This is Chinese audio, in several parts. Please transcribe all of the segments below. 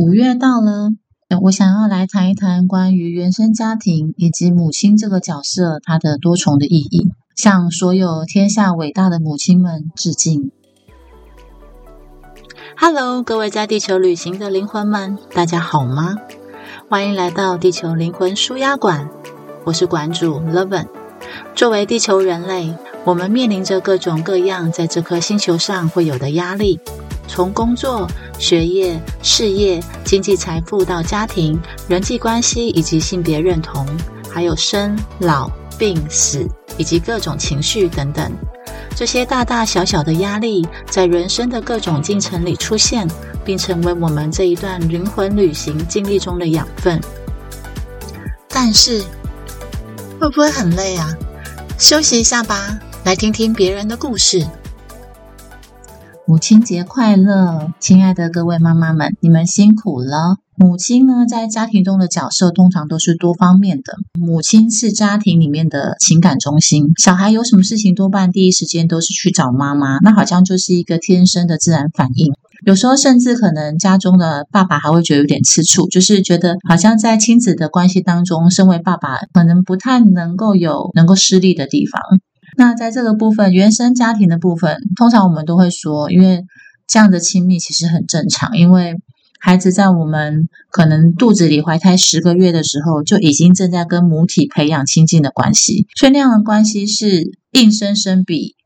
五月到了，我想要来谈一谈关于原生家庭以及母亲这个角色它的多重的意义，向所有天下伟大的母亲们致敬。Hello，各位在地球旅行的灵魂们，大家好吗？欢迎来到地球灵魂舒压馆，我是馆主 Leven。作为地球人类，我们面临着各种各样在这颗星球上会有的压力。从工作、学业、事业、经济财富到家庭、人际关系以及性别认同，还有生老病死以及各种情绪等等，这些大大小小的压力在人生的各种进程里出现，并成为我们这一段灵魂旅行经历中的养分。但是，会不会很累啊？休息一下吧，来听听别人的故事。母亲节快乐，亲爱的各位妈妈们，你们辛苦了。母亲呢，在家庭中的角色通常都是多方面的。母亲是家庭里面的情感中心，小孩有什么事情，多半第一时间都是去找妈妈，那好像就是一个天生的自然反应。有时候甚至可能家中的爸爸还会觉得有点吃醋，就是觉得好像在亲子的关系当中，身为爸爸可能不太能够有能够施力的地方。那在这个部分，原生家庭的部分，通常我们都会说，因为这样的亲密其实很正常，因为孩子在我们可能肚子里怀胎十个月的时候，就已经正在跟母体培养亲近的关系，所以那样的关系是硬生生比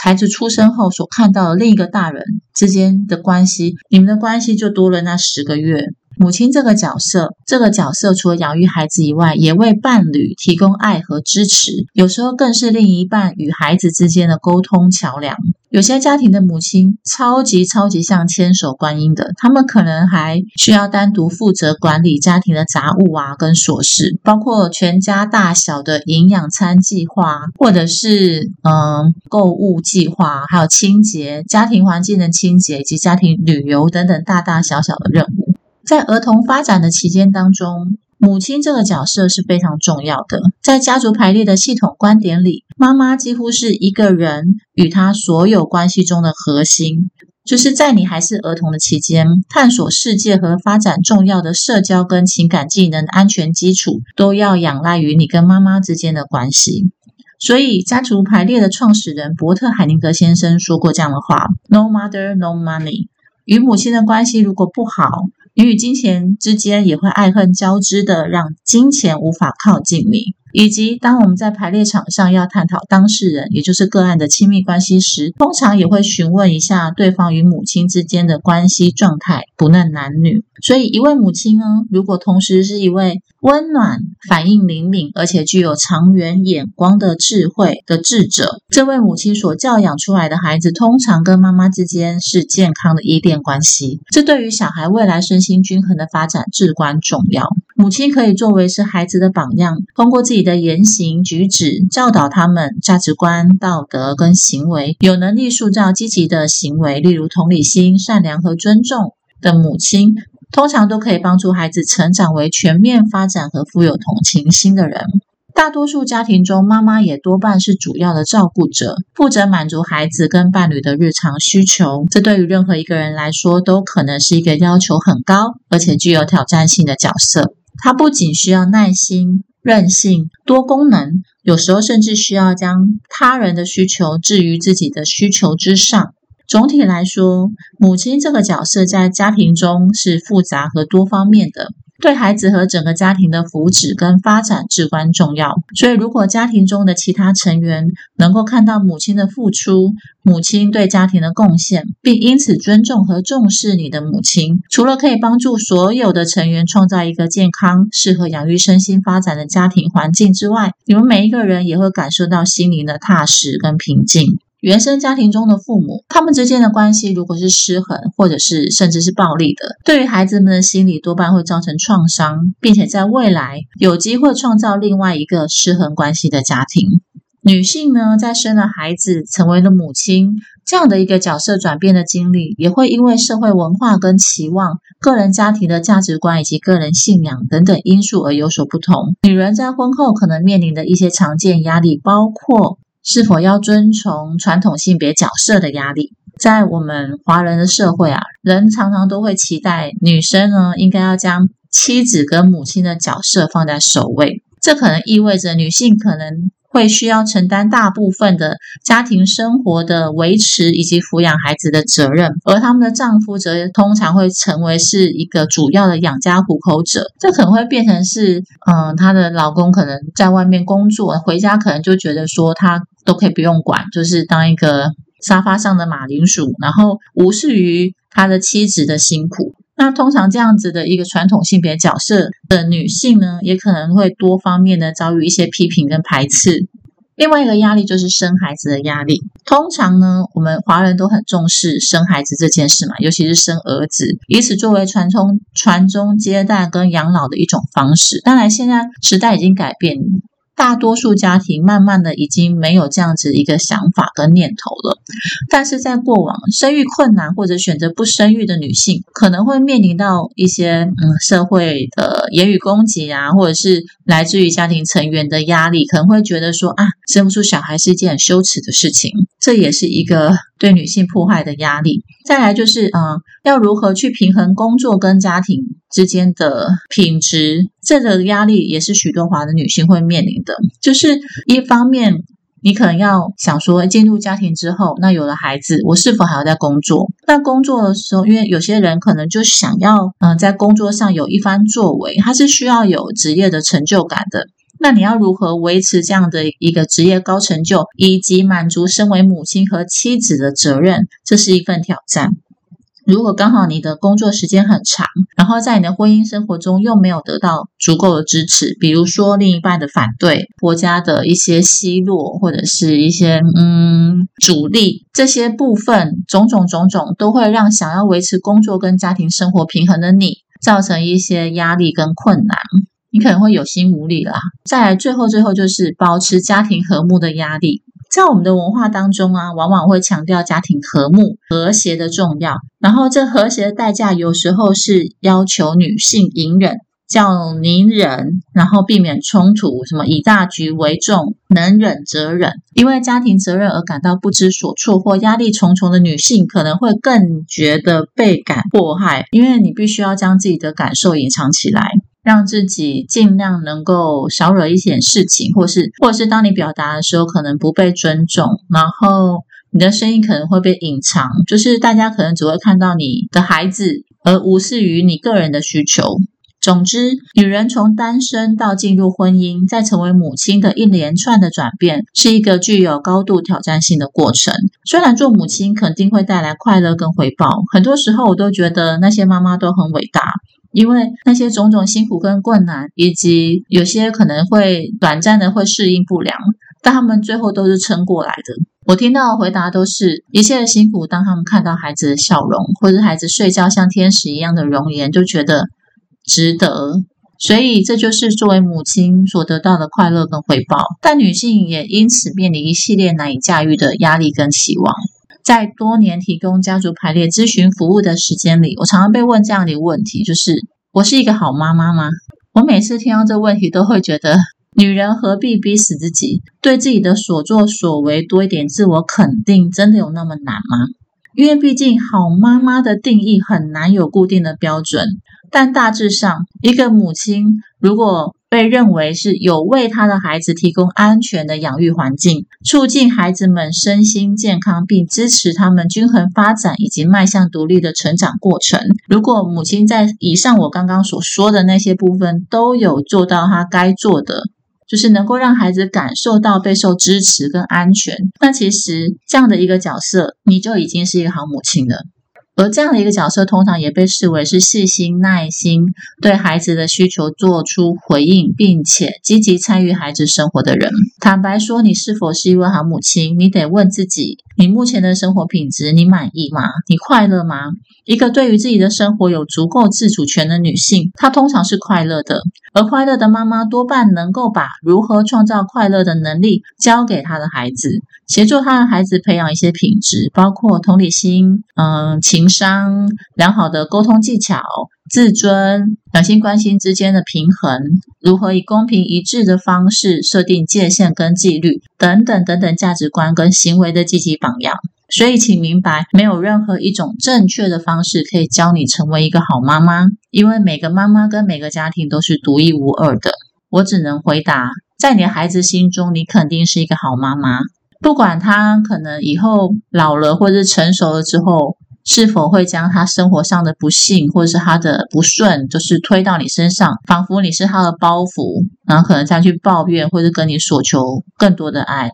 孩子出生后所看到的另一个大人之间的关系，你们的关系就多了那十个月。母亲这个角色，这个角色除了养育孩子以外，也为伴侣提供爱和支持，有时候更是另一半与孩子之间的沟通桥梁。有些家庭的母亲超级超级像千手观音的，他们可能还需要单独负责管理家庭的杂物啊，跟琐事，包括全家大小的营养餐计划，或者是嗯购物计划，还有清洁家庭环境的清洁以及家庭旅游等等大大小小的任务。在儿童发展的期间当中，母亲这个角色是非常重要的。在家族排列的系统观点里，妈妈几乎是一个人与他所有关系中的核心。就是在你还是儿童的期间，探索世界和发展重要的社交跟情感技能安全基础，都要仰赖于你跟妈妈之间的关系。所以，家族排列的创始人伯特海宁格先生说过这样的话：“No mother, no money。”与母亲的关系如果不好，你与金钱之间也会爱恨交织的，让金钱无法靠近你。以及当我们在排列场上要探讨当事人，也就是个案的亲密关系时，通常也会询问一下对方与母亲之间的关系状态，不论男女。所以，一位母亲呢，如果同时是一位温暖、反应灵敏，而且具有长远眼光的智慧的智者，这位母亲所教养出来的孩子，通常跟妈妈之间是健康的依恋关系。这对于小孩未来身心均衡的发展至关重要。母亲可以作为是孩子的榜样，通过自己的言行举止教导他们价值观、道德跟行为，有能力塑造积极的行为，例如同理心、善良和尊重的母亲，通常都可以帮助孩子成长为全面发展和富有同情心的人。大多数家庭中，妈妈也多半是主要的照顾者，负责满足孩子跟伴侣的日常需求。这对于任何一个人来说，都可能是一个要求很高而且具有挑战性的角色。他不仅需要耐心、韧性、多功能，有时候甚至需要将他人的需求置于自己的需求之上。总体来说，母亲这个角色在家庭中是复杂和多方面的。对孩子和整个家庭的福祉跟发展至关重要，所以如果家庭中的其他成员能够看到母亲的付出，母亲对家庭的贡献，并因此尊重和重视你的母亲，除了可以帮助所有的成员创造一个健康、适合养育身心发展的家庭环境之外，你们每一个人也会感受到心灵的踏实跟平静。原生家庭中的父母，他们之间的关系如果是失衡，或者是甚至是暴力的，对于孩子们的心理多半会造成创伤，并且在未来有机会创造另外一个失衡关系的家庭。女性呢，在生了孩子，成为了母亲这样的一个角色转变的经历，也会因为社会文化跟期望、个人家庭的价值观以及个人信仰等等因素而有所不同。女人在婚后可能面临的一些常见压力，包括。是否要遵从传统性别角色的压力？在我们华人的社会啊，人常常都会期待女生呢，应该要将妻子跟母亲的角色放在首位。这可能意味着女性可能。会需要承担大部分的家庭生活的维持以及抚养孩子的责任，而他们的丈夫则通常会成为是一个主要的养家糊口者。这可能会变成是，嗯，她的老公可能在外面工作，回家可能就觉得说他都可以不用管，就是当一个沙发上的马铃薯，然后无视于他的妻子的辛苦。那通常这样子的一个传统性别角色的女性呢，也可能会多方面的遭遇一些批评跟排斥。另外一个压力就是生孩子的压力。通常呢，我们华人都很重视生孩子这件事嘛，尤其是生儿子，以此作为传宗传宗接代跟养老的一种方式。当然，现在时代已经改变。大多数家庭慢慢的已经没有这样子一个想法跟念头了，但是在过往生育困难或者选择不生育的女性，可能会面临到一些嗯社会的言语攻击啊，或者是来自于家庭成员的压力，可能会觉得说啊生不出小孩是一件很羞耻的事情，这也是一个对女性迫害的压力。再来就是嗯要如何去平衡工作跟家庭。之间的品质，这个压力也是许多华的女性会面临的。就是一方面，你可能要想说，进入家庭之后，那有了孩子，我是否还要在工作？那工作的时候，因为有些人可能就想要，嗯，在工作上有一番作为，他是需要有职业的成就感的。那你要如何维持这样的一个职业高成就，以及满足身为母亲和妻子的责任？这是一份挑战。如果刚好你的工作时间很长，然后在你的婚姻生活中又没有得到足够的支持，比如说另一半的反对、国家的一些奚落，或者是一些嗯阻力，这些部分种种种种都会让想要维持工作跟家庭生活平衡的你造成一些压力跟困难，你可能会有心无力啦。再来，最后最后就是保持家庭和睦的压力。在我们的文化当中啊，往往会强调家庭和睦和谐的重要。然后，这和谐的代价有时候是要求女性隐忍，叫宁忍，然后避免冲突，什么以大局为重，能忍则忍。因为家庭责任而感到不知所措或压力重重的女性，可能会更觉得倍感迫害，因为你必须要将自己的感受隐藏起来。让自己尽量能够少惹一点事情，或是或者是当你表达的时候，可能不被尊重，然后你的声音可能会被隐藏，就是大家可能只会看到你的孩子，而无视于你个人的需求。总之，女人从单身到进入婚姻，再成为母亲的一连串的转变，是一个具有高度挑战性的过程。虽然做母亲肯定会带来快乐跟回报，很多时候我都觉得那些妈妈都很伟大。因为那些种种辛苦跟困难，以及有些可能会短暂的会适应不良，但他们最后都是撑过来的。我听到的回答都是一切的辛苦，当他们看到孩子的笑容，或者孩子睡觉像天使一样的容颜，就觉得值得。所以这就是作为母亲所得到的快乐跟回报。但女性也因此面临一系列难以驾驭的压力跟期望。在多年提供家族排列咨询服务的时间里，我常常被问这样的问题：就是我是一个好妈妈吗？我每次听到这问题，都会觉得，女人何必逼死自己？对自己的所作所为多一点自我肯定，真的有那么难吗？因为毕竟好妈妈的定义很难有固定的标准，但大致上，一个母亲如果被认为是有为他的孩子提供安全的养育环境，促进孩子们身心健康，并支持他们均衡发展以及迈向独立的成长过程。如果母亲在以上我刚刚所说的那些部分都有做到他该做的，就是能够让孩子感受到备受支持跟安全，那其实这样的一个角色，你就已经是一个好母亲了。而这样的一个角色，通常也被视为是细心、耐心，对孩子的需求做出回应，并且积极参与孩子生活的人。坦白说，你是否是一位好母亲？你得问自己：你目前的生活品质，你满意吗？你快乐吗？一个对于自己的生活有足够自主权的女性，她通常是快乐的。而快乐的妈妈多半能够把如何创造快乐的能力交给她的孩子，协助她的孩子培养一些品质，包括同理心、嗯情商、良好的沟通技巧、自尊、两性关系之间的平衡，如何以公平一致的方式设定界限跟纪律等等等等价值观跟行为的积极榜样。所以，请明白，没有任何一种正确的方式可以教你成为一个好妈妈，因为每个妈妈跟每个家庭都是独一无二的。我只能回答，在你的孩子心中，你肯定是一个好妈妈。不管他可能以后老了或者成熟了之后，是否会将他生活上的不幸或者是他的不顺，就是推到你身上，仿佛你是他的包袱，然后可能再去抱怨或者跟你索求更多的爱。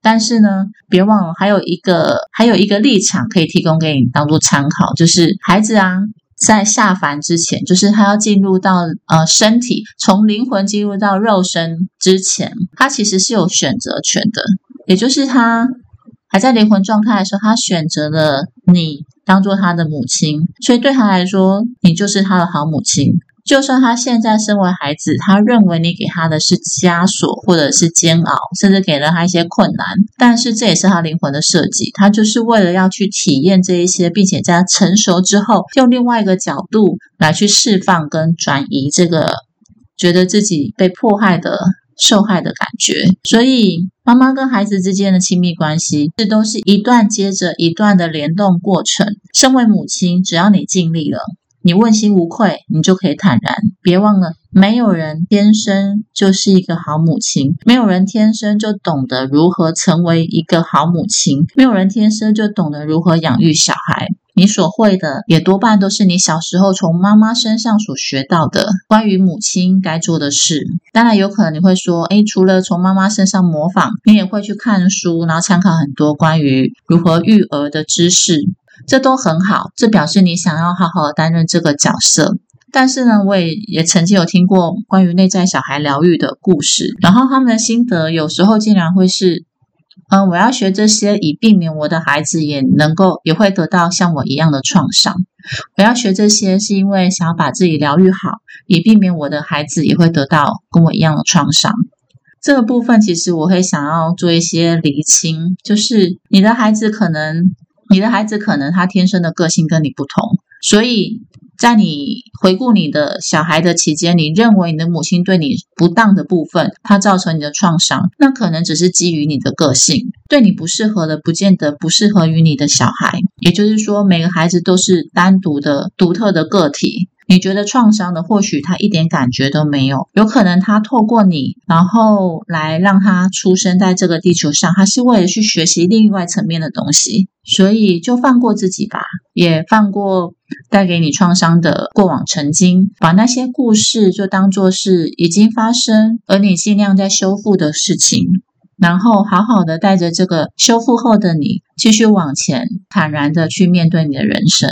但是呢，别忘了还有一个还有一个立场可以提供给你当做参考，就是孩子啊，在下凡之前，就是他要进入到呃身体，从灵魂进入到肉身之前，他其实是有选择权的，也就是他还在灵魂状态的时候，他选择了你。当做他的母亲，所以对他来说，你就是他的好母亲。就算他现在身为孩子，他认为你给他的是枷锁或者是煎熬，甚至给了他一些困难，但是这也是他灵魂的设计。他就是为了要去体验这一些，并且在他成熟之后，用另外一个角度来去释放跟转移这个觉得自己被迫害的。受害的感觉，所以妈妈跟孩子之间的亲密关系，这都是一段接着一段的联动过程。身为母亲，只要你尽力了，你问心无愧，你就可以坦然。别忘了，没有人天生就是一个好母亲，没有人天生就懂得如何成为一个好母亲，没有人天生就懂得如何养育小孩。你所会的也多半都是你小时候从妈妈身上所学到的关于母亲该做的事。当然，有可能你会说，诶，除了从妈妈身上模仿，你也会去看书，然后参考很多关于如何育儿的知识，这都很好。这表示你想要好好的担任这个角色。但是呢，我也也曾经有听过关于内在小孩疗愈的故事，然后他们的心得有时候竟然会是。嗯，我要学这些，以避免我的孩子也能够也会得到像我一样的创伤。我要学这些，是因为想要把自己疗愈好，以避免我的孩子也会得到跟我一样的创伤。这个部分其实我会想要做一些厘清，就是你的孩子可能，你的孩子可能他天生的个性跟你不同，所以。在你回顾你的小孩的期间，你认为你的母亲对你不当的部分，它造成你的创伤，那可能只是基于你的个性，对你不适合的，不见得不适合于你的小孩。也就是说，每个孩子都是单独的、独特的个体。你觉得创伤的，或许他一点感觉都没有，有可能他透过你，然后来让他出生在这个地球上，他是为了去学习另外层面的东西，所以就放过自己吧，也放过带给你创伤的过往曾经，把那些故事就当做是已经发生，而你尽量在修复的事情，然后好好的带着这个修复后的你，继续往前，坦然的去面对你的人生。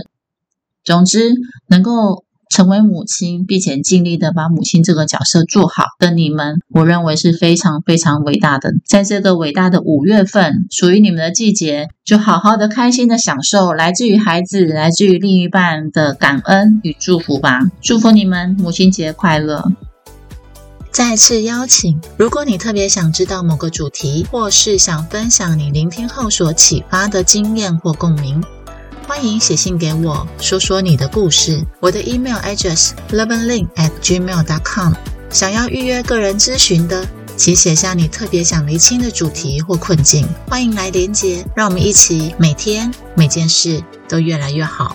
总之，能够。成为母亲，并且尽力的把母亲这个角色做好的你们，我认为是非常非常伟大的。在这个伟大的五月份，属于你们的季节，就好好的开心的享受来自于孩子、来自于另一半的感恩与祝福吧。祝福你们母亲节快乐！再次邀请，如果你特别想知道某个主题，或是想分享你聆听后所启发的经验或共鸣。欢迎写信给我，说说你的故事。我的 email address l e v e n l i n g at gmail dot com。想要预约个人咨询的，请写下你特别想厘清的主题或困境。欢迎来连接，让我们一起每天每件事都越来越好。